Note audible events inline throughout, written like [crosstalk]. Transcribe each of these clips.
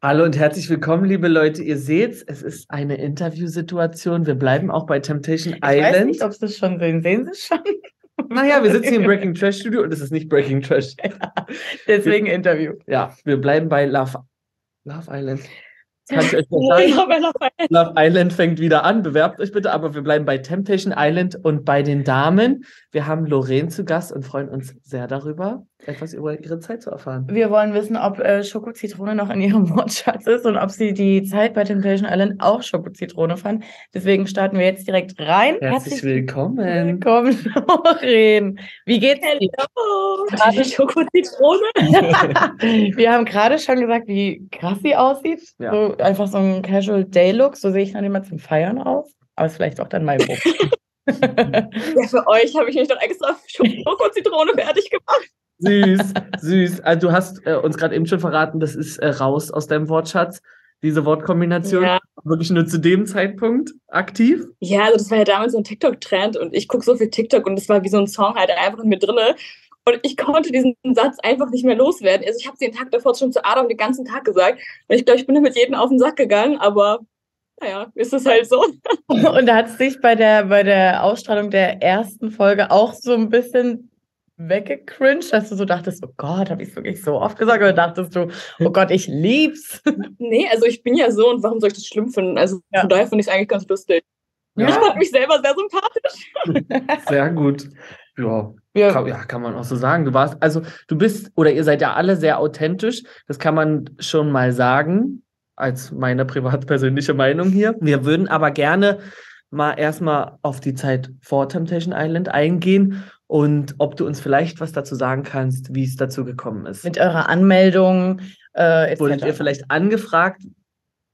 Hallo und herzlich willkommen, liebe Leute. Ihr seht, es ist eine Interviewsituation. Wir bleiben auch bei Temptation Ich Island. weiß nicht, ob Sie es schon sehen. Sehen Sie es schon? [laughs] Naja, wir sitzen hier im [laughs] Breaking Trash Studio und es ist nicht Breaking Trash. Deswegen Interview. Ja, wir bleiben bei Love, Love Island. [laughs] Kann ich euch sagen? Ja, bei Love Island. Love Island fängt wieder an. Bewerbt euch bitte, aber wir bleiben bei Temptation Island und bei den Damen. Wir haben Lorraine zu Gast und freuen uns sehr darüber, etwas über ihre Zeit zu erfahren. Wir wollen wissen, ob äh, Schokozitrone noch in ihrem [laughs] Wortschatz ist und ob sie die Zeit bei Temptation Island auch Schokozitrone fand. Deswegen starten wir jetzt direkt rein. Herzlich willkommen. willkommen, [laughs] Lorraine. Wie geht's dir? Hallo. Gerade [laughs] Schokozitrone. Wir haben gerade schon gesagt, wie krass sie aussieht. Ja. So einfach so ein Casual Day Look. So sehe ich dann immer zum Feiern aus. Aber ist vielleicht auch dann mein Buch. Ja, für euch habe ich mich doch extra Schokozitrone fertig gemacht. Süß, süß. Also du hast äh, uns gerade eben schon verraten, das ist äh, raus aus deinem Wortschatz. Diese Wortkombination Ja. wirklich nur zu dem Zeitpunkt aktiv. Ja, also das war ja damals so ein TikTok-Trend und ich gucke so viel TikTok und das war wie so ein Song halt einfach in mir drinne. Und ich konnte diesen Satz einfach nicht mehr loswerden. Also ich habe den Tag davor schon zu Adam den ganzen Tag gesagt. Und ich glaube, ich bin damit jedem auf den Sack gegangen, aber naja, ist es halt so. [laughs] Und da hat es sich bei der, bei der Ausstrahlung der ersten Folge auch so ein bisschen weggecringed, dass du so dachtest, oh Gott, habe ich es wirklich so oft gesagt? Oder dachtest du, oh Gott, ich lieb's? [laughs] Nee, also ich bin ja so und warum soll ich das schlimm finden? Also Ja. von daher finde ich es eigentlich ganz lustig. Ich Ja, fand mich selber sehr sympathisch. [laughs] sehr gut. Ja, kann, ja, kann man auch so sagen. Du warst, also du bist, oder ihr seid ja alle sehr authentisch. Das kann man schon mal sagen, als meine privat-persönliche Meinung hier. Wir würden aber gerne mal erstmal auf die Zeit vor Temptation Island eingehen und ob du uns vielleicht was dazu sagen kannst, wie es dazu gekommen ist. mit eurer Anmeldung äh. Wurdet ihr vielleicht angefragt,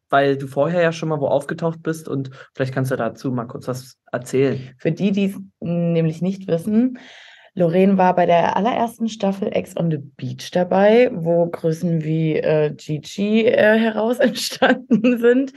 weil du vorher ja schon mal wo aufgetaucht bist und vielleicht kannst du dazu mal kurz was erzählen. Für die, die es nämlich nicht wissen, Lorraine war bei der allerersten Staffel Ex on the Beach dabei, wo Größen wie äh, Gigi äh, heraus [laughs] entstanden sind.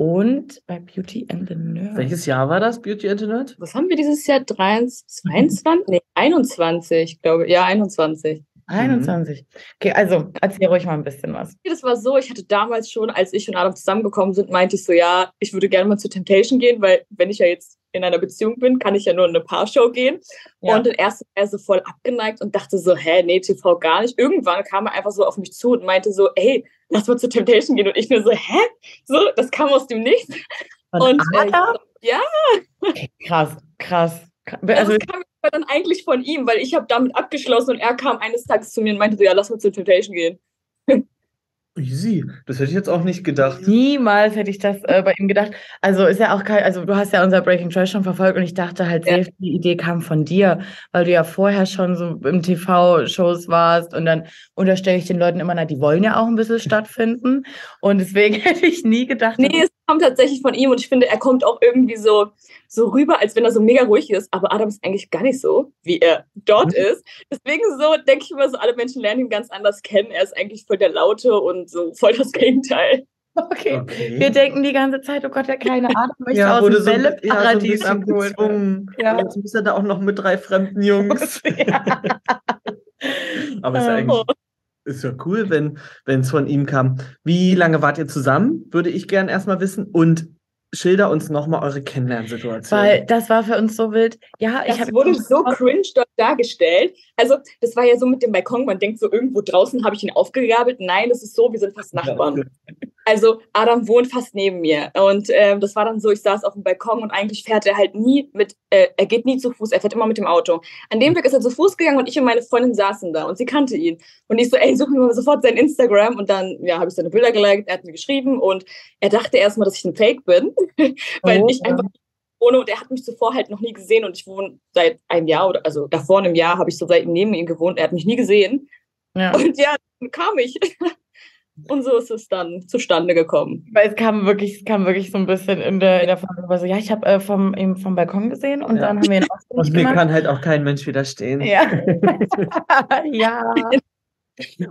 Und bei Beauty and the Nerd. Welches Jahr war das, Beauty and the Nerd? Was haben wir dieses Jahr? 23, 22? Nee, 21, glaube ich. Ja, 21. 21. Okay, also erzähl ruhig mal ein bisschen was. Das war so, ich hatte damals schon, als ich und Adam zusammengekommen sind, meinte ich so, ja, ich würde gerne mal zu Temptation gehen, weil wenn ich ja jetzt in einer Beziehung bin, kann ich ja nur in eine Paarshow gehen. Ja. Und dann erst war er so voll abgeneigt und dachte so, hä, nee, TV gar nicht. Irgendwann kam er einfach so auf mich zu und meinte so, ey, lass mal zu Temptation gehen. Und ich nur so, hä? So, das kam aus dem Nichts. Von Und äh, Adam? ja, Okay, krass, krass. also Also, kam aber dann eigentlich von ihm, weil ich habe damit abgeschlossen und er kam eines Tages zu mir und meinte so, ja, lass mal zu Temptation gehen. Easy. Das hätte ich jetzt auch nicht gedacht. niemals hätte ich das äh, bei ihm gedacht. Also ist ja auch kein, also du hast ja unser Breaking Trash schon verfolgt und ich dachte halt, Ja. safe, die Idee kam von dir, weil du ja vorher schon so im TV-Shows warst und dann unterstelle ich den Leuten immer, na, die wollen ja auch ein bisschen [laughs] stattfinden und deswegen [laughs] hätte ich nie gedacht, Nee, es kommt tatsächlich von ihm und ich finde, er kommt auch irgendwie so, so rüber, als wenn er so mega ruhig ist. Aber Adam ist eigentlich gar nicht so, wie er dort Mhm. ist. Deswegen so, denke ich immer so, alle Menschen lernen ihn ganz anders kennen. Er ist eigentlich voll der Laute und so voll das Gegenteil. okay. Okay. Wir denken die ganze Zeit, oh Gott, der kleine Adam [laughs] möchte ja, aus dem so, ein- ja, so gezwungen. Ja. Jetzt ist er da auch noch mit drei fremden Jungs. [laughs] Ja. Aber ist ja Ähm, eigentlich ist ja cool, wenn es von ihm kam. Wie lange wart ihr zusammen? Würde ich gern erstmal wissen. Und schilder uns nochmal eure Kennenlernsituation. Weil das war für uns so wild. Ja, ich Das wurde so cringe dort dargestellt. Also, das war ja so mit dem Balkon. Man denkt so, irgendwo draußen habe ich ihn aufgegabelt. Nein, das ist so, wir sind fast Nachbarn. Also Adam wohnt fast neben mir und ähm, das war dann so, ich saß auf dem Balkon und eigentlich fährt er halt nie mit, äh, er geht nie zu Fuß, er fährt immer mit dem Auto. An dem Tag ist er zu Fuß gegangen und ich und meine Freundin saßen da und sie kannte ihn. Und ich so, ey, such mir mal sofort sein Instagram und dann, ja, habe ich seine Bilder geliked, er hat mir geschrieben und er dachte erstmal, dass ich ein Fake bin, [laughs] weil Oh, ich einfach wohne und er hat mich zuvor halt noch nie gesehen und ich wohne seit einem Jahr oder, also davor einem Jahr habe ich so seit neben ihm gewohnt, er hat mich nie gesehen ja. und ja, dann kam ich. [laughs] Und so ist es dann zustande gekommen. Weil es kam wirklich, es kam wirklich so ein bisschen in der, in der Folge rüber so, ja, ich habe äh, vom, eben vom Balkon gesehen und Ja. dann haben wir ihn Und ausfindig mir gemacht. kann halt auch kein Mensch widerstehen. Ja. [laughs] ja.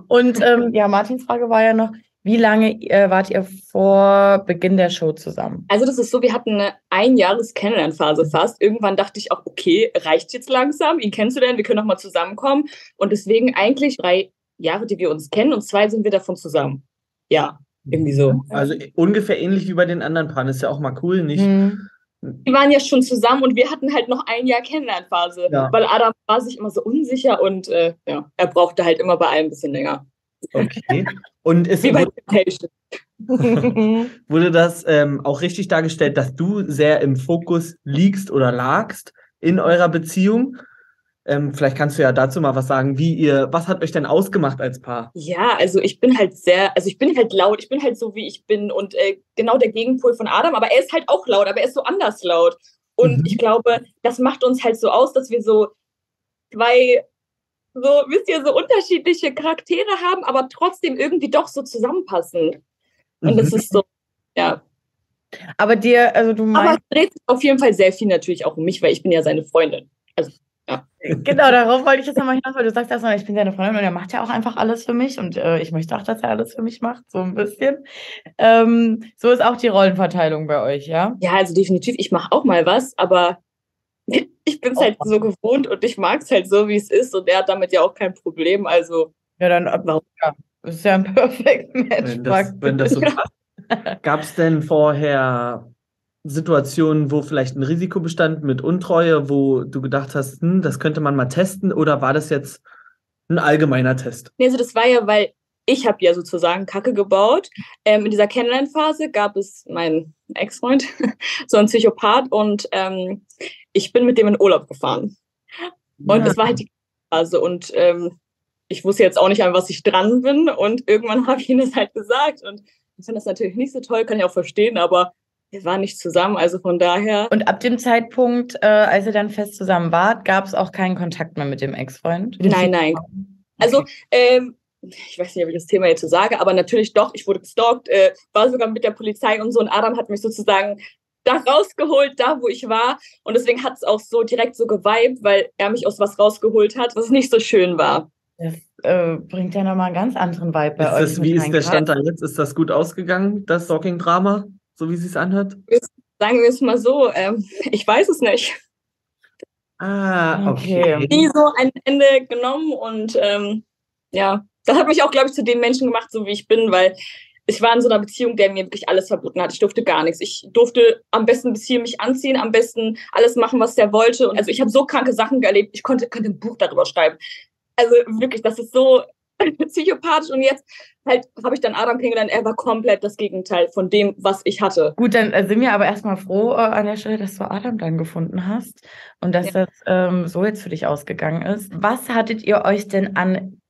Und ähm, ja, Martins Frage war ja noch, wie lange äh, wart ihr vor Beginn der Show zusammen? Also das ist so, wir hatten eine Einjahres-Kennenlernphase fast. Irgendwann dachte ich auch, okay, reicht jetzt langsam, ihn kennenzulernen, wir können noch mal zusammenkommen. Und deswegen eigentlich drei Jahre, die wir uns kennen und zwei sind wir davon zusammen. Ja. Irgendwie so. Also ungefähr ähnlich wie bei den anderen Paaren. Ist ja auch mal cool, nicht? Hm. Die waren ja schon zusammen und wir hatten halt noch ein Jahr Kennenlernphase, Ja. weil Adam war sich immer so unsicher und äh, ja, er brauchte halt immer bei allem ein bisschen länger. Okay. Und es Wie bei wurde, [laughs] wurde das ähm, auch richtig dargestellt, dass du sehr im Fokus liegst oder lagst in eurer Beziehung? Ähm, vielleicht kannst du ja dazu mal was sagen, wie ihr, was hat euch denn ausgemacht als Paar? Ja, also ich bin halt sehr, also ich bin halt laut, ich bin halt so, wie ich bin und äh, genau der Gegenpol von Adam, aber er ist halt auch laut, aber er ist so anders laut. Und Mhm. ich glaube, das macht uns halt so aus, dass wir so zwei, so, wisst ihr, so unterschiedliche Charaktere haben, aber trotzdem irgendwie doch so zusammenpassen. Und das Mhm. ist so, ja. Aber dir, also du Aber meinst, es dreht sich auf jeden Fall sehr viel natürlich auch um mich, weil ich bin ja seine Freundin. Genau, darauf wollte ich jetzt nochmal hinaus, weil du sagst erstmal, ich bin deine Freundin und er macht ja auch einfach alles für mich und äh, ich möchte auch, dass er alles für mich macht, so ein bisschen. Ähm, so ist auch die Rollenverteilung bei euch, ja? Ja, also definitiv, ich mache auch mal was, aber [laughs] ich bin es halt so gewohnt und ich mag es halt so, wie es ist und er hat damit ja auch kein Problem. Also, Ja, dann äh, Warum? ja, ist ja ein [laughs] perfect match. Wenn das, wenn das so passt. Gab es denn vorher Situationen, wo vielleicht ein Risiko bestand mit Untreue, wo du gedacht hast, hm, das könnte man mal testen, oder war das jetzt ein allgemeiner Test? nee, also das war ja, weil ich habe ja sozusagen Kacke gebaut. Ähm, in dieser Kennenlernphase gab es meinen Ex-Freund, [laughs] so ein Psychopath und ähm, ich bin mit dem in Urlaub gefahren. Und es war halt die Phase und ähm, ich wusste jetzt auch nicht, an was ich dran bin. Und irgendwann [laughs] habe ich ihm das halt gesagt. Und ich finde das natürlich nicht so toll, kann ich auch verstehen, aber wir waren nicht zusammen. Also von daher, Und ab dem Zeitpunkt, äh, als ihr dann fest zusammen wart, gab es auch keinen Kontakt mehr mit dem Ex-Freund? nein, nein. Also, ähm, ich weiß nicht, ob ich das Thema jetzt so sage, aber natürlich doch, ich wurde gestalkt, äh, war sogar mit der Polizei und so. Und Adam hat mich sozusagen da rausgeholt, da wo ich war. Und deswegen hat es auch so direkt so geweibt, weil er mich aus was rausgeholt hat, was nicht so schön war. Das äh, bringt ja nochmal einen ganz anderen Vibe bei Ist euch. das, wie ist der Stand da jetzt? Ist das gut ausgegangen, das Stalking-Drama, so wie es sich anhört? Sagen wir es mal so, ähm, [laughs] ich weiß es nicht. Ah, Okay. okay. nie so ein Ende genommen und ähm, ja, das hat mich auch, glaube ich, zu dem Menschen gemacht, so wie ich bin, weil ich war in so einer Beziehung, der mir wirklich alles verboten hat. Ich durfte gar nichts. Ich durfte am besten bis hier mich anziehen, am besten alles machen, was der wollte. Und also ich habe so kranke Sachen erlebt, ich konnte, könnte ein Buch darüber schreiben. Also wirklich, das ist so [laughs] psychopathisch. Und jetzt halt habe ich dann Adam kennengelernt, er war komplett das Gegenteil von dem, was ich hatte. Gut, dann äh, sind wir aber erstmal froh äh, an der Stelle, dass du Adam dann gefunden hast und dass Ja. das ähm, so jetzt für dich ausgegangen ist. Was hattet ihr euch denn an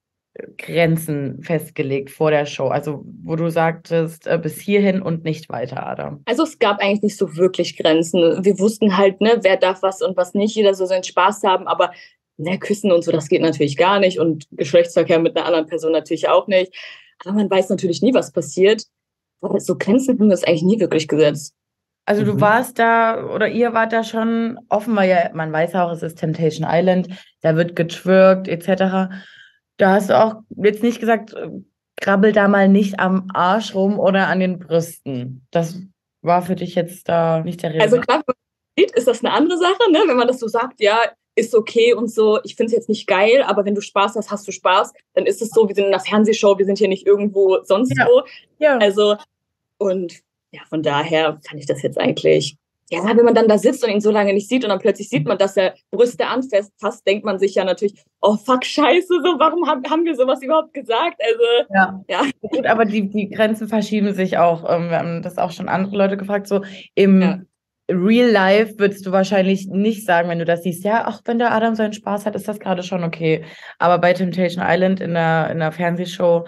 Grenzen festgelegt vor der Show? Also, wo du sagtest, äh, bis hierhin und nicht weiter, Adam. Also es gab eigentlich nicht so wirklich Grenzen. Wir wussten halt, ne, wer darf was und was nicht. Jeder soll seinen Spaß haben, aber ne, küssen und so, das geht natürlich gar nicht. Und Geschlechtsverkehr mit einer anderen Person natürlich auch nicht. Aber man weiß natürlich nie, was passiert. Aber so Grenzen haben wir uns eigentlich nie wirklich gesetzt. Also du Mhm. warst da oder ihr wart da schon offen, weil ja, man weiß auch, es ist Temptation Island, da wird getwirkt etc. Da hast du auch jetzt nicht gesagt, krabbel da mal nicht am Arsch rum oder an den Brüsten. Das war für dich jetzt da nicht der Rede. Also klar, wenn man sieht, ist das eine andere Sache, ne? Wenn man das so sagt, ja, ist okay und so. Ich finde es jetzt nicht geil, aber wenn du Spaß hast, hast du Spaß. Dann ist es so, wir sind in einer Fernsehshow, wir sind hier nicht irgendwo sonst Ja. wo. ja. Also, und ja, von daher fand ich das jetzt eigentlich. Ja, wenn man dann da sitzt und ihn so lange nicht sieht und dann plötzlich sieht man, dass er Brüste anfasst, fast denkt man sich ja natürlich, oh fuck, scheiße, so, warum haben, haben wir sowas überhaupt gesagt? Also, Ja. Ja. Gut, aber die, die Grenzen verschieben sich auch. Ähm, Wir haben das auch schon andere Leute gefragt. So im Ja. Real Life würdest du wahrscheinlich nicht sagen, wenn du das siehst, ja, auch wenn der Adam seinen Spaß hat, ist das gerade schon okay. Aber bei Temptation Island in der, in der Fernsehshow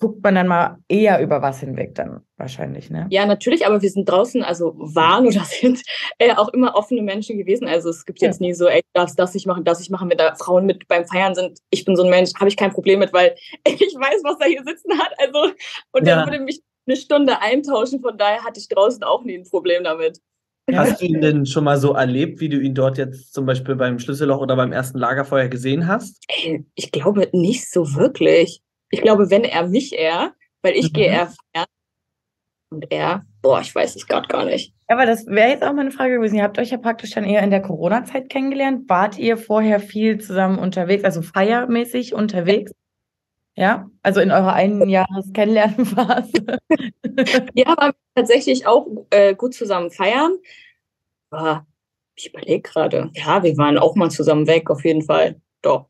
guckt man dann mal eher über was hinweg dann wahrscheinlich, ne? ja, natürlich, aber wir sind draußen, also waren oder sind äh, auch immer offene Menschen gewesen. Also es gibt Ja. jetzt nie so, ey, das, das ich machen, das ich machen, wenn da Frauen mit beim Feiern sind. Ich bin so ein Mensch, habe ich kein Problem mit, weil [laughs] ich weiß, was er hier sitzen hat. Also, und Ja. er würde mich eine Stunde eintauschen, von daher hatte ich draußen auch nie ein Problem damit. Hast du ihn denn schon mal so erlebt, wie du ihn dort jetzt zum Beispiel beim Schlüsselloch oder beim ersten Lagerfeuer gesehen hast? Ey, ich glaube nicht so wirklich. Ich glaube, wenn er mich eher, weil ich Mhm. gehe eher feiern und er, boah, ich weiß es gerade gar nicht. Aber das wäre jetzt auch meine Frage gewesen. Ihr habt euch ja praktisch dann eher in der Corona-Zeit kennengelernt. Wart ihr vorher viel zusammen unterwegs, also feiermäßig unterwegs? Ja, also in eurer einen Jahres Kennenlernphase. [laughs] ja, aber tatsächlich auch äh, gut zusammen feiern. Aber ich überlege gerade. Ja, wir waren auch mal zusammen weg, auf jeden Fall. Doch.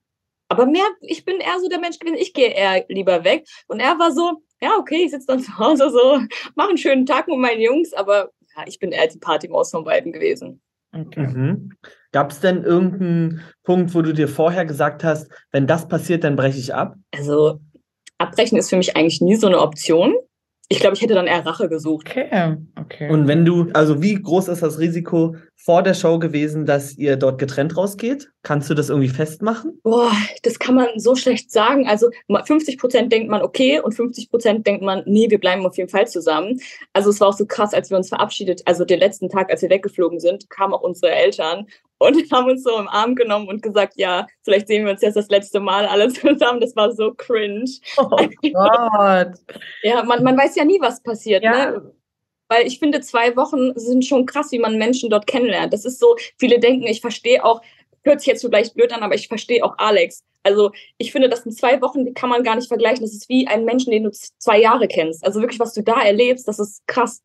Aber mehr, ich bin eher so der Mensch gewesen, ich gehe eher lieber weg. Und er war so, ja, okay, ich sitze dann [laughs] zu Hause so, mache einen schönen Tag mit meinen Jungs, aber ja, ich bin eher die Partymaus von beiden gewesen. Okay. Mhm. Gab es denn irgendeinen Punkt, wo du dir vorher gesagt hast, wenn das passiert, dann breche ich ab? Also abbrechen ist für mich eigentlich nie so eine Option ich glaube, ich hätte dann eher Rache gesucht. Okay, okay. Und wenn du, also wie groß ist das Risiko vor der Show gewesen, dass ihr dort getrennt rausgeht? Kannst du das irgendwie festmachen? Boah, das kann man so schlecht sagen. Also 50 Prozent denkt man okay und 50 Prozent denkt man, nee, wir bleiben auf jeden Fall zusammen. Also es war auch so krass, als wir uns verabschiedet, also den letzten Tag, als wir weggeflogen sind, kamen auch unsere Eltern und [laughs] haben uns so im Arm genommen und gesagt, ja, vielleicht sehen wir uns jetzt das letzte Mal alle [laughs] zusammen. Das war so cringe. Oh Gott. [laughs] ja, man, man weiß ja nie, was passiert. Ja. Ne? Weil ich finde, zwei Wochen sind schon krass, wie man Menschen dort kennenlernt. Das ist so, viele denken, ich verstehe auch, hört sich jetzt vielleicht blöd an, aber ich verstehe auch Alex. Also ich finde, das sind zwei Wochen, die kann man gar nicht vergleichen. Das ist wie ein Menschen, den du zwei Jahre kennst. Also wirklich, was du da erlebst, das ist krass.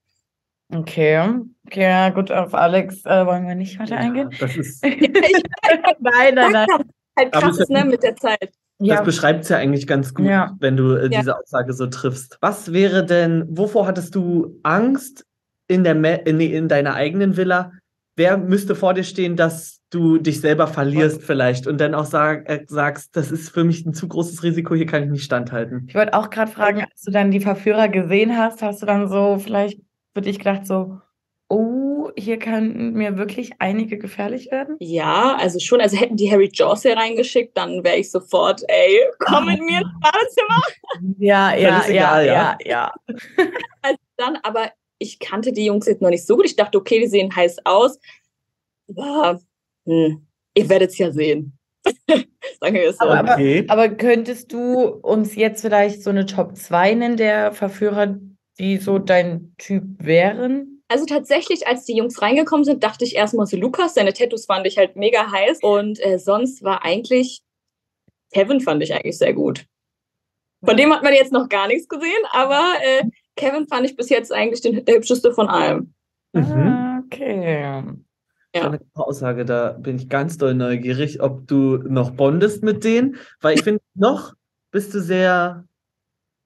Okay. Okay, ja, gut, auf Alex äh, wollen wir nicht weiter eingehen. Ja, das ist. [laughs] nein, nein, nein. Halt krass ne, mit der Zeit. Das ja. beschreibt es ja eigentlich ganz gut, ja. wenn du äh, diese Aussage so triffst. Was wäre denn, wovor hattest du Angst in, der in, in deiner eigenen Villa? Wer müsste vor dir stehen, dass du dich selber verlierst Was? vielleicht und dann auch sag, äh, sagst, das ist für mich ein zu großes Risiko, hier kann ich nicht standhalten? Ich wollte auch gerade fragen, als du dann die Verführer gesehen hast, hast du dann so vielleicht für dich gedacht, so, oh, hier könnten mir wirklich einige gefährlich werden? Ja, also schon. Also hätten die Harry Jaws hier reingeschickt, dann wäre ich sofort, ey, komm mit mir ins Badezimmer. Ja, ja, egal, ja, ja, ja. [laughs] also dann, aber ich kannte die Jungs jetzt noch nicht so gut. Ich dachte, okay, die sehen heiß aus. Aber hm, ihr werdet es ja sehen. [laughs] Sagen wir es so. Aber, okay. aber, könntest du uns jetzt vielleicht so eine Top 2 nennen der Verführer, die so dein Typ wären? Also tatsächlich, als die Jungs reingekommen sind, dachte ich erstmal so Lukas, seine Tattoos fand ich halt mega heiß. Und äh, sonst war eigentlich, Kevin fand ich eigentlich sehr gut. Von dem hat man jetzt noch gar nichts gesehen, aber äh, Kevin fand ich bis jetzt eigentlich den, der hübscheste von allem. Mhm. Ah, okay. Ja. Eine Aussage, da bin ich ganz doll neugierig, ob du noch bondest mit denen, weil ich finde, noch bist du sehr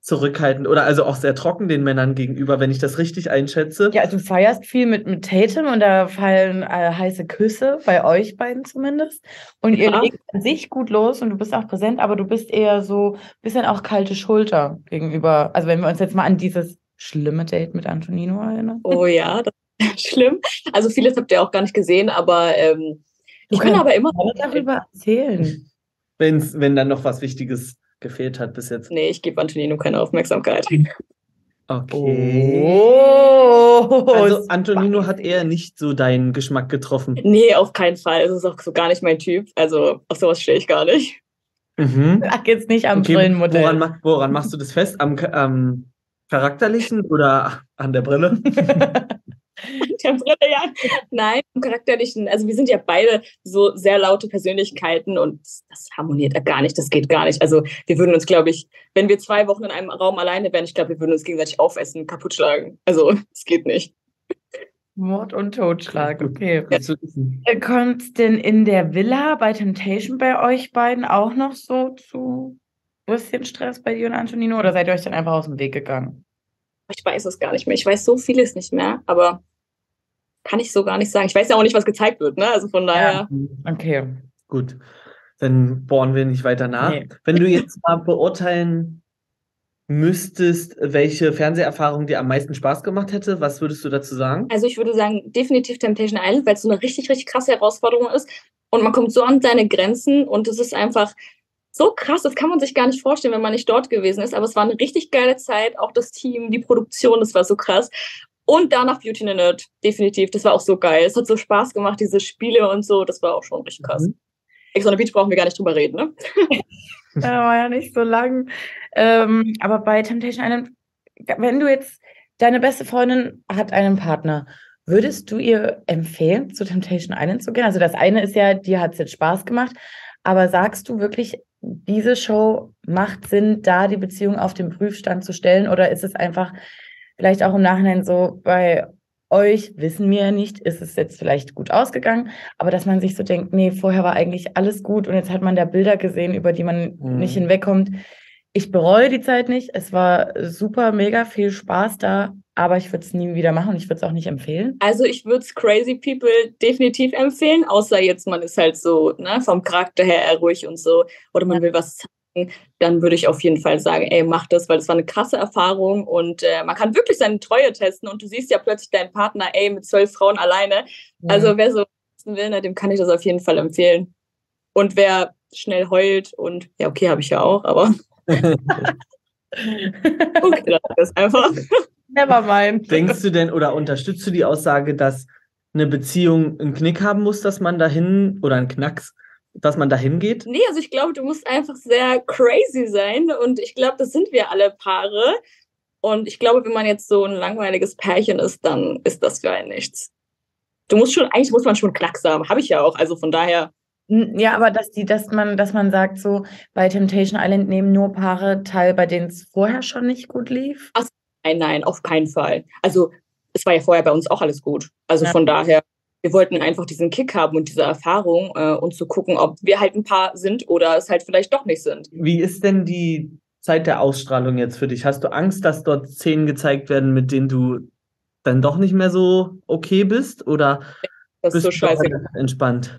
zurückhaltend oder also auch sehr trocken den Männern gegenüber, wenn ich das richtig einschätze. Ja, du feierst viel mit, mit Tatum und da fallen äh, heiße Küsse, bei euch beiden zumindest. Und ihr ja. legt an sich gut los und du bist auch präsent, aber du bist eher so ein bisschen auch kalte Schulter gegenüber. Also wenn wir uns jetzt mal an dieses schlimme Date mit Antonino erinnern. Oh ja, das ist [laughs] schlimm. Also vieles habt ihr auch gar nicht gesehen, aber ähm, ich kann aber immer darüber erzählen. Wenn's, wenn dann noch was Wichtiges gefehlt hat bis jetzt. Nee, ich gebe Antonino keine Aufmerksamkeit. Okay. Oh, also Antonino hat eher nicht so deinen Geschmack getroffen. Nee, auf keinen Fall. Es ist auch so gar nicht mein Typ. Also auf sowas stehe ich gar nicht. Mhm. Ach, jetzt nicht am okay, Brillenmodell. Woran, woran machst du das fest? Am, am charakterlichen oder an der Brille? [laughs] der Brille, ja. Nein, charakterlichen. Also wir sind ja beide so sehr laute Persönlichkeiten und das harmoniert ja gar nicht, das geht gar nicht. Also wir würden uns, glaube ich, wenn wir zwei Wochen in einem Raum alleine wären, ich glaube, wir würden uns gegenseitig aufessen, kaputt schlagen. Also es geht nicht. Mord und Totschlag, okay. Ja. Kommt denn in der Villa bei Temptation bei euch beiden auch noch so zu bisschen Stress bei dir und Antonino oder seid ihr euch dann einfach aus dem Weg gegangen? Ich weiß es gar nicht mehr. Ich weiß so vieles nicht mehr, aber kann ich so gar nicht sagen. Ich weiß ja auch nicht, was gezeigt wird, ne? Also von daher. Ja. Okay. Gut. Dann bohren wir nicht weiter nach. Nee. Wenn du jetzt mal beurteilen müsstest, welche Fernseherfahrung dir am meisten Spaß gemacht hätte, was würdest du dazu sagen? Also ich würde sagen, definitiv Temptation Island, weil es so eine richtig, richtig krasse Herausforderung ist. Und man kommt so an seine Grenzen und es ist einfach so krass, das kann man sich gar nicht vorstellen, wenn man nicht dort gewesen ist. Aber es war eine richtig geile Zeit, auch das Team, die Produktion, das war so krass. Und danach Beauty in the Nerd, definitiv. Das war auch so geil. Es hat so Spaß gemacht, diese Spiele und so. Das war auch schon richtig krass. Mhm. Ex on the Beach brauchen wir gar nicht drüber reden, ne? [laughs] ja, war ja nicht so lang. Ähm, aber bei Temptation Island, wenn du jetzt, deine beste Freundin hat einen Partner, würdest du ihr empfehlen, zu Temptation Island zu gehen? Also das eine ist ja, dir hat es jetzt Spaß gemacht, Aber sagst du wirklich, diese Show macht Sinn, da die Beziehung auf den Prüfstand zu stellen? Oder ist es einfach vielleicht auch im Nachhinein so, bei euch wissen wir ja nicht, ist es jetzt vielleicht gut ausgegangen, aber dass man sich so denkt, nee, vorher war eigentlich alles gut und jetzt hat man da Bilder gesehen, über die man Mhm. nicht hinwegkommt. Ich bereue die Zeit nicht. Es war super, mega viel Spaß da, aber ich würde es nie wieder machen und ich würde es auch nicht empfehlen. Also ich würde es Crazy People definitiv empfehlen, außer jetzt man ist halt so ne, vom Charakter her eher ruhig und so oder man will was zeigen, dann würde ich auf jeden Fall sagen, ey, mach das, weil es war eine krasse Erfahrung und äh, man kann wirklich seine Treue testen und du siehst ja plötzlich deinen Partner, ey, mit zwölf Frauen alleine. Also wer so will, ne, dem kann ich das auf jeden Fall empfehlen. Und wer schnell heult und ja, okay, habe ich ja auch, aber [laughs] [laughs] okay, dann ist einfach. [laughs] Never mind. Denkst du denn oder unterstützt du die Aussage, dass eine Beziehung einen Knick haben muss, dass man dahin oder einen Knacks, dass man dahin geht? Nee, also ich glaube, du musst einfach sehr crazy sein und ich glaube, das sind wir alle Paare. Und ich glaube, wenn man jetzt so ein langweiliges Pärchen ist, dann ist das für einen nichts. Du musst schon, eigentlich muss man schon Knacks haben, habe ich ja auch. Also von daher, Ja, aber dass die, dass man, dass man sagt, so bei Temptation Island nehmen nur Paare teil, bei denen es vorher schon nicht gut lief. Nein, nein, auf keinen Fall. Also es war ja vorher bei uns auch alles gut. Also Ja. von daher, wir wollten einfach diesen Kick haben und diese Erfahrung äh, und zu gucken, ob wir halt ein Paar sind oder es halt vielleicht doch nicht sind. Wie ist denn die Zeit der Ausstrahlung jetzt für dich? Hast du Angst, dass dort Szenen gezeigt werden, mit denen du dann doch nicht mehr so okay bist? Oder Das ist bist so du entspannt?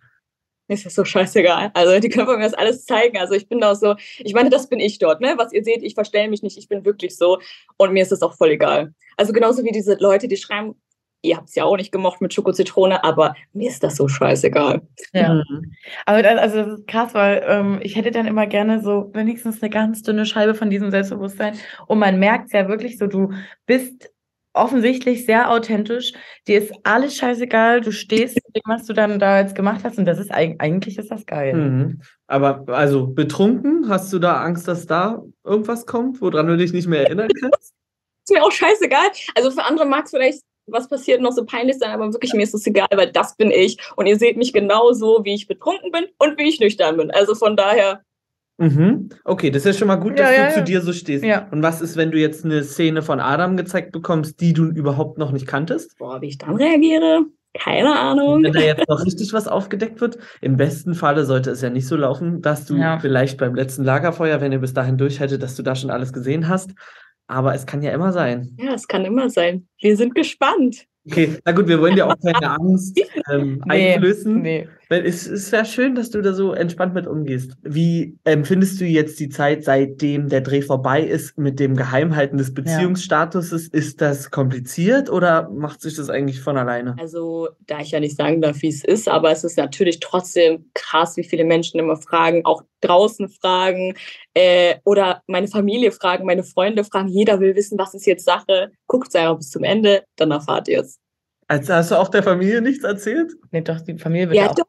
Mir ist das so scheißegal. Also die können mir das alles zeigen. Also ich bin da so, ich meine, das bin ich dort, ne? Was ihr seht, ich verstelle mich nicht, ich bin wirklich so. Und mir ist das auch voll egal. Also genauso wie diese Leute, die schreiben, ihr habt es ja auch nicht gemocht mit Schoko-Zitrone, aber mir ist das so scheißegal. Ja. Mhm. Aber das, also das ist krass, weil ähm, ich hätte dann immer gerne so wenigstens eine ganz dünne Scheibe von diesem Selbstbewusstsein. Und man merkt es ja wirklich so, du bist offensichtlich sehr authentisch. Dir ist alles scheißegal. Du stehst zu dem, was du dann da jetzt gemacht hast. Und das ist eig- eigentlich ist das geil. Mhm. Aber also betrunken, hast du da Angst, dass da irgendwas kommt, woran du dich nicht mehr erinnern kannst? [laughs] Ist mir auch scheißegal. Also für andere mag es vielleicht was passiert noch so peinlich sein, aber wirklich mir ist es egal, weil das bin ich. Und ihr seht mich genauso, wie ich betrunken bin und wie ich nüchtern bin. Also von daher, Mhm. Okay, das ist ja schon mal gut, dass ja, du zu ja. dir so stehst. Ja. Und was ist, wenn du jetzt eine Szene von Adam gezeigt bekommst, die du überhaupt noch nicht kanntest? boah, wie ich dann reagiere, keine Ahnung. Wenn da jetzt noch richtig was aufgedeckt wird, im besten Falle sollte es ja nicht so laufen, dass du Ja. vielleicht beim letzten Lagerfeuer, wenn ihr bis dahin durch hättet, dass du da schon alles gesehen hast. Aber es kann ja immer sein. Ja, es kann immer sein. Wir sind gespannt. Okay, na gut, wir wollen dir auch keine [laughs] Angst ähm, Nee, einflößen. Nee. Weil es, es wäre schön, dass du da so entspannt mit umgehst. Wie empfindest du jetzt die Zeit, seitdem der Dreh vorbei ist, mit dem Geheimhalten des Beziehungsstatuses? Ist das kompliziert oder macht sich das eigentlich von alleine? Also, da ich ja nicht sagen darf, wie es ist, aber es ist natürlich trotzdem krass, wie viele Menschen immer fragen, auch draußen fragen äh, oder meine Familie fragen, meine Freunde fragen. Jeder will wissen, was ist jetzt Sache. Guckt einfach bis zum Ende, dann erfahrt ihr es. Also hast du auch der Familie nichts erzählt? Nee, doch, die Familie wird Ja, auch. doch.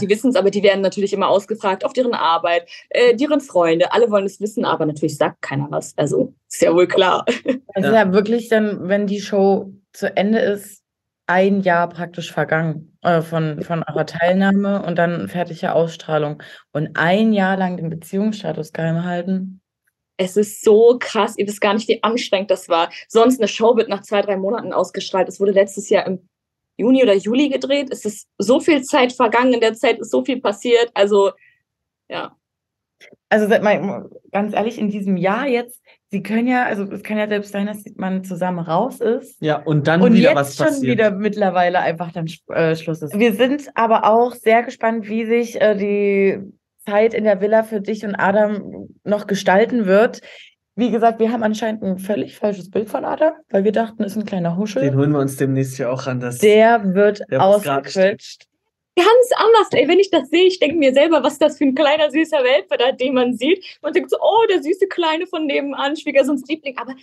Die wissen es, aber die werden natürlich immer ausgefragt auf deren Arbeit, äh, deren Freunde. Alle wollen es wissen, aber natürlich sagt keiner was. Also, ist ja wohl klar. [laughs] Es ist Ja. ja wirklich dann, wenn die Show zu Ende ist, ein Jahr praktisch vergangen äh, von, von eurer Teilnahme und dann fertige Ausstrahlung. Und ein Jahr lang den Beziehungsstatus geheim halten. Es ist so krass, ihr wisst gar nicht, wie anstrengend das war. Sonst eine Show wird nach zwei, drei Monaten ausgestrahlt. Es wurde letztes Jahr im Juni oder Juli gedreht. Es ist so viel Zeit vergangen, in der Zeit ist so viel passiert. Also, ja. Also seid mal ganz ehrlich, in diesem Jahr jetzt, sie können ja, also es kann ja selbst sein, dass man zusammen raus ist. Ja, und dann Und wieder jetzt was schon passiert. wieder mittlerweile einfach dann äh, Schluss ist. Wir sind aber auch sehr gespannt, wie sich äh, die Zeit in der Villa für dich und Adam noch gestalten wird. Wie gesagt, wir haben anscheinend ein völlig falsches Bild von Adam, weil wir dachten, ist ein kleiner Den Huschel. holen wir uns demnächst ja auch ran. Das Der wird ausgequetscht. Ganz anders, ey. Wenn ich das sehe, ich denke mir selber, was ist das für ein kleiner, süßer Welpe, den man sieht. Man denkt so, oh, der süße Kleine von nebenan, Schwiegersohns Liebling. Aber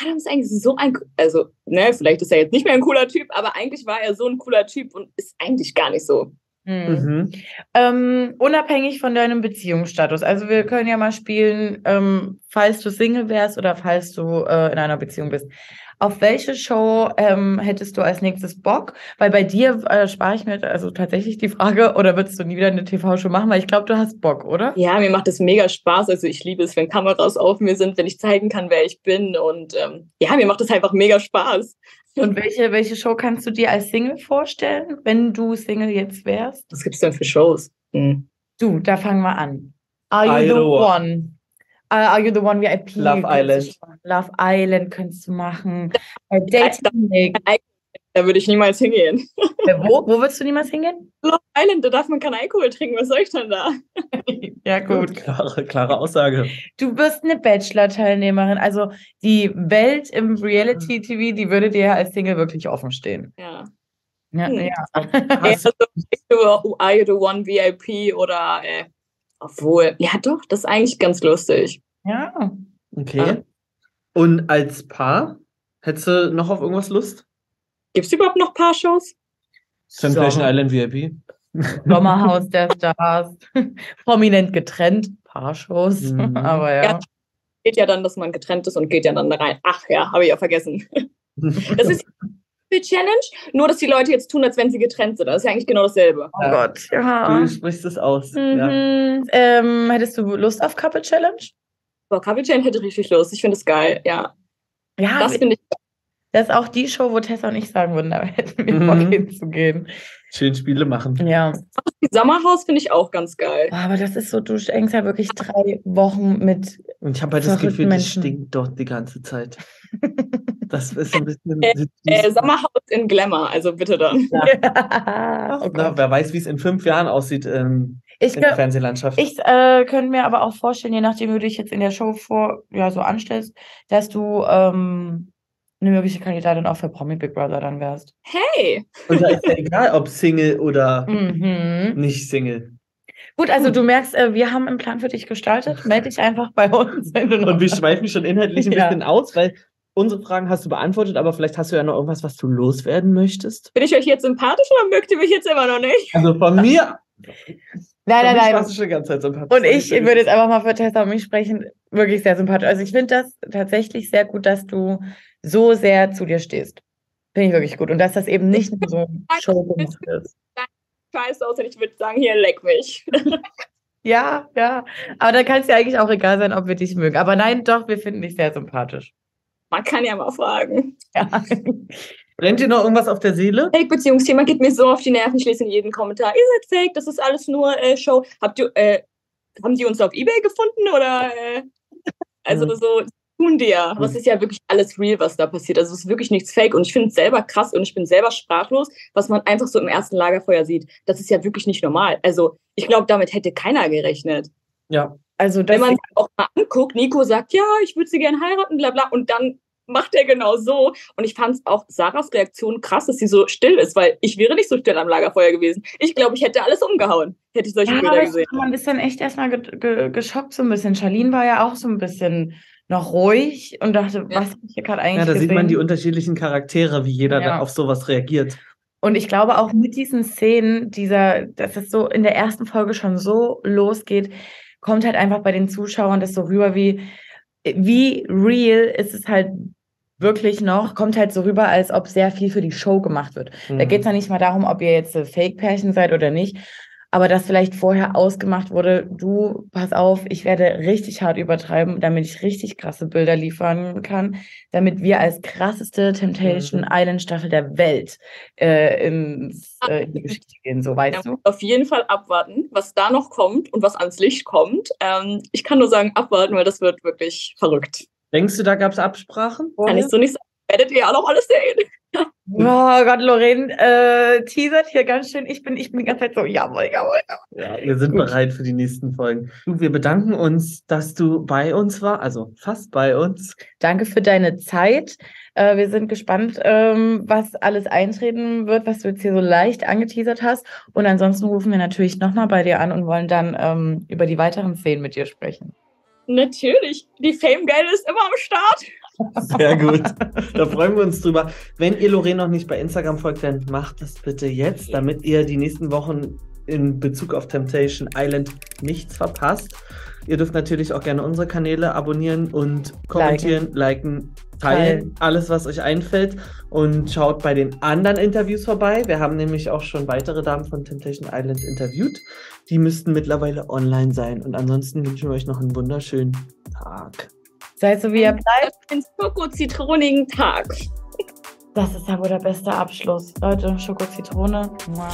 Adam ist eigentlich so ein, also, ne, vielleicht ist er jetzt nicht mehr ein cooler Typ, aber eigentlich war er so ein cooler Typ und ist eigentlich gar nicht so. Hm. Mhm. Ähm, unabhängig von deinem Beziehungsstatus. Also wir können ja mal spielen, ähm, falls du Single wärst oder falls du äh, in einer Beziehung bist. auf welche Show ähm, hättest du als nächstes Bock? Weil bei dir äh, spare ich mir also tatsächlich die Frage, [laughs] oder würdest du nie wieder eine TV-Show machen? Weil ich glaube, du hast Bock, oder? Ja, mir macht es mega Spaß. Also ich liebe es, wenn Kameras auf mir sind, wenn ich zeigen kann, wer ich bin. Und ähm, ja, mir macht es einfach mega Spaß. Und welche, welche Show kannst du dir als Single vorstellen, wenn du Single jetzt wärst? Was gibt es denn für Shows? Hm. Du, da fangen wir an. Are you Are the the one? Uh, are you the one VIP? Love Island. Love Island könntest du machen. Äh, Dating League. Da würde ich niemals hingehen. Äh, wo, wo würdest du niemals hingehen? Love Island, da darf man keinen Alkohol trinken. Was soll ich denn da? [laughs] ja, Gut, klare, klare Aussage. Du bist eine Bachelor-Teilnehmerin. Also die Welt im Reality-TV, die würde dir als Single wirklich offen stehen. Ja. Ja, Hm. ja. Ja, Hast, [laughs] also, Are you the one VIP oder äh, obwohl, ja doch, das ist eigentlich ganz lustig. ja. okay. Und als Paar, hättest du noch auf irgendwas Lust? Gibt es überhaupt noch Paar-Shows? Temptation So. Island VIP? [laughs] Sommerhaus der Stars. [laughs] Prominent getrennt. Paar-Shows. Mhm. [laughs] Aber ja. Ja. Geht ja dann, dass man getrennt ist und geht ja dann da rein. Ach ja, habe ich ja vergessen. Das ist die Challenge, nur dass die Leute jetzt tun, als wenn sie getrennt sind. Das ist ja eigentlich genau dasselbe. Oh Gott, ja. Du sprichst es aus. Ja. Mhm. Ähm, hättest du Lust auf Couple Challenge? Boah, Couple Challenge hätte richtig Lust. Ich finde es geil, ja. Ja, Das finde ich das ist auch die Show, wo Tessa und ich sagen würden, da hätten wir Mhm. Bock hinzugehen. Schön Spiele machen. Ja. Die Sommerhaus finde ich auch ganz geil. Aber das ist so, du hängst ja wirklich drei Wochen mit. Und ich habe halt das Gefühl, das Menschen. stinkt dort die ganze Zeit. [laughs] Das ist ein bisschen. Äh, Sommerhaus in Glamour, also bitte dann. Ach, [laughs] oh na, wer weiß, wie es in fünf Jahren aussieht ähm, ich in der Fernsehlandschaft. ich äh, könnte mir aber auch vorstellen, je nachdem, wie du dich jetzt in der Show vor, ja, so anstellst, dass du ähm, eine mögliche Kandidatin auch für Promi Big Brother dann wärst. Hey, Und da ist ja egal, ob Single oder Mhm. nicht Single. Gut, also du merkst, äh, wir haben einen Plan für dich gestaltet. [laughs] Melde dich einfach bei uns, wenn du noch Und wir schweifen schon inhaltlich ein Ja. bisschen aus, weil unsere Fragen hast du beantwortet, aber vielleicht hast du ja noch irgendwas, was du loswerden möchtest. bin ich euch jetzt sympathisch oder mögt ihr mich jetzt immer noch nicht? Also von mir. Nein, nein, nein. warst du schon die ganze Zeit sympathisch. Und ich würde jetzt einfach mal für Tessa und mich sprechen, wirklich sehr sympathisch. Also ich finde das tatsächlich sehr gut, dass du so sehr zu dir stehst. Finde ich wirklich gut. Und dass das eben nicht nur so ein Show gemacht ist. Scheiße aus und ich würde sagen, hier leck mich. [laughs] Ja, ja. Aber da kann es ja eigentlich auch egal sein, ob wir dich mögen. Aber nein, doch, wir finden dich sehr sympathisch. Man kann ja mal fragen. Ja. [laughs] Brennt dir noch irgendwas auf der Seele? Fake-Beziehungsthema geht mir so auf die Nerven. Ich lese in jedem Kommentar, ihr seid fake, das ist alles nur äh, Show. Habt ihr, äh, haben die uns auf Ebay gefunden oder? Äh, also Mhm. so tun die ja. Das Mhm. ist ja wirklich alles real, was da passiert. Also es ist wirklich nichts fake. Und ich finde es selber krass und ich bin selber sprachlos, was man einfach so im ersten Lagerfeuer sieht. Das ist ja wirklich nicht normal. Also ich glaube, damit hätte keiner gerechnet. Ja. Also Wenn man sich auch mal anguckt, Nico sagt, ja, ich würde sie gerne heiraten, bla bla, und dann macht er genau so. Und ich fand es auch Sarahs Reaktion krass, dass sie so still ist, weil ich wäre nicht so still am Lagerfeuer gewesen. Ich glaube, ich hätte alles umgehauen, hätte ich solche ja, Bilder ich gesehen. war ein bisschen echt erstmal ge ge geschockt, so ein bisschen. Charlene war ja auch so ein bisschen noch ruhig und dachte, Ja. was hab ich hier gerade eigentlich Ja, da gesehen? sieht man die unterschiedlichen Charaktere, wie jeder Ja. da auf sowas reagiert. Und ich glaube auch mit diesen Szenen, dieser, dass es so in der ersten Folge schon so losgeht, kommt halt einfach bei den Zuschauern das so rüber, wie, wie real ist es halt wirklich noch, kommt halt so rüber, als ob sehr viel für die Show gemacht wird. Da Mhm. geht es ja nicht mal darum, ob ihr jetzt Fake-Pärchen seid oder nicht, aber dass vielleicht vorher ausgemacht wurde, du, pass auf, ich werde richtig hart übertreiben, damit ich richtig krasse Bilder liefern kann, damit wir als krasseste Temptation Mhm. Island Staffel der Welt äh, ins, äh, in die Geschichte gehen, so Ja, weißt du? auf jeden Fall abwarten, was da noch kommt und was ans Licht kommt. Ähm, ich kann nur sagen, abwarten, weil das wird wirklich verrückt. Denkst du, da gab es Absprachen? Kann ich so nicht sagen. Werdet ihr auch noch alles sehen. Oh Gott, Lorraine äh, teasert hier ganz schön. Ich bin, ich bin die ganze Zeit so, jawohl, jawohl, jawohl. Ja, wir sind Gut. bereit für die nächsten Folgen. Du, wir bedanken uns, dass du bei uns war, also fast bei uns. Danke für deine Zeit. Äh, wir sind gespannt, ähm, was alles eintreten wird, was du jetzt hier so leicht angeteasert hast. Und ansonsten rufen wir natürlich nochmal bei dir an und wollen dann ähm, über die weiteren Szenen mit dir sprechen. Natürlich. Die Fame-Geile ist immer am Start. Sehr gut. Da freuen wir uns drüber. Wenn ihr Lorraine noch nicht bei Instagram folgt, dann macht das bitte jetzt, damit ihr die nächsten Wochen in Bezug auf Temptation Island nichts verpasst. Ihr dürft natürlich auch gerne unsere Kanäle abonnieren und kommentieren, liken, teilen, Teilen. alles, was euch einfällt. Und schaut bei den anderen Interviews vorbei. Wir haben nämlich auch schon weitere Damen von Temptation Island interviewt. Die müssten mittlerweile online sein. Und ansonsten wünschen wir euch noch einen wunderschönen Tag. Seid so, wie ihr bleibt. Einen schoko-zitronigen Tag. Das ist ja wohl der beste Abschluss. Leute, Schoko-Zitrone. Mua.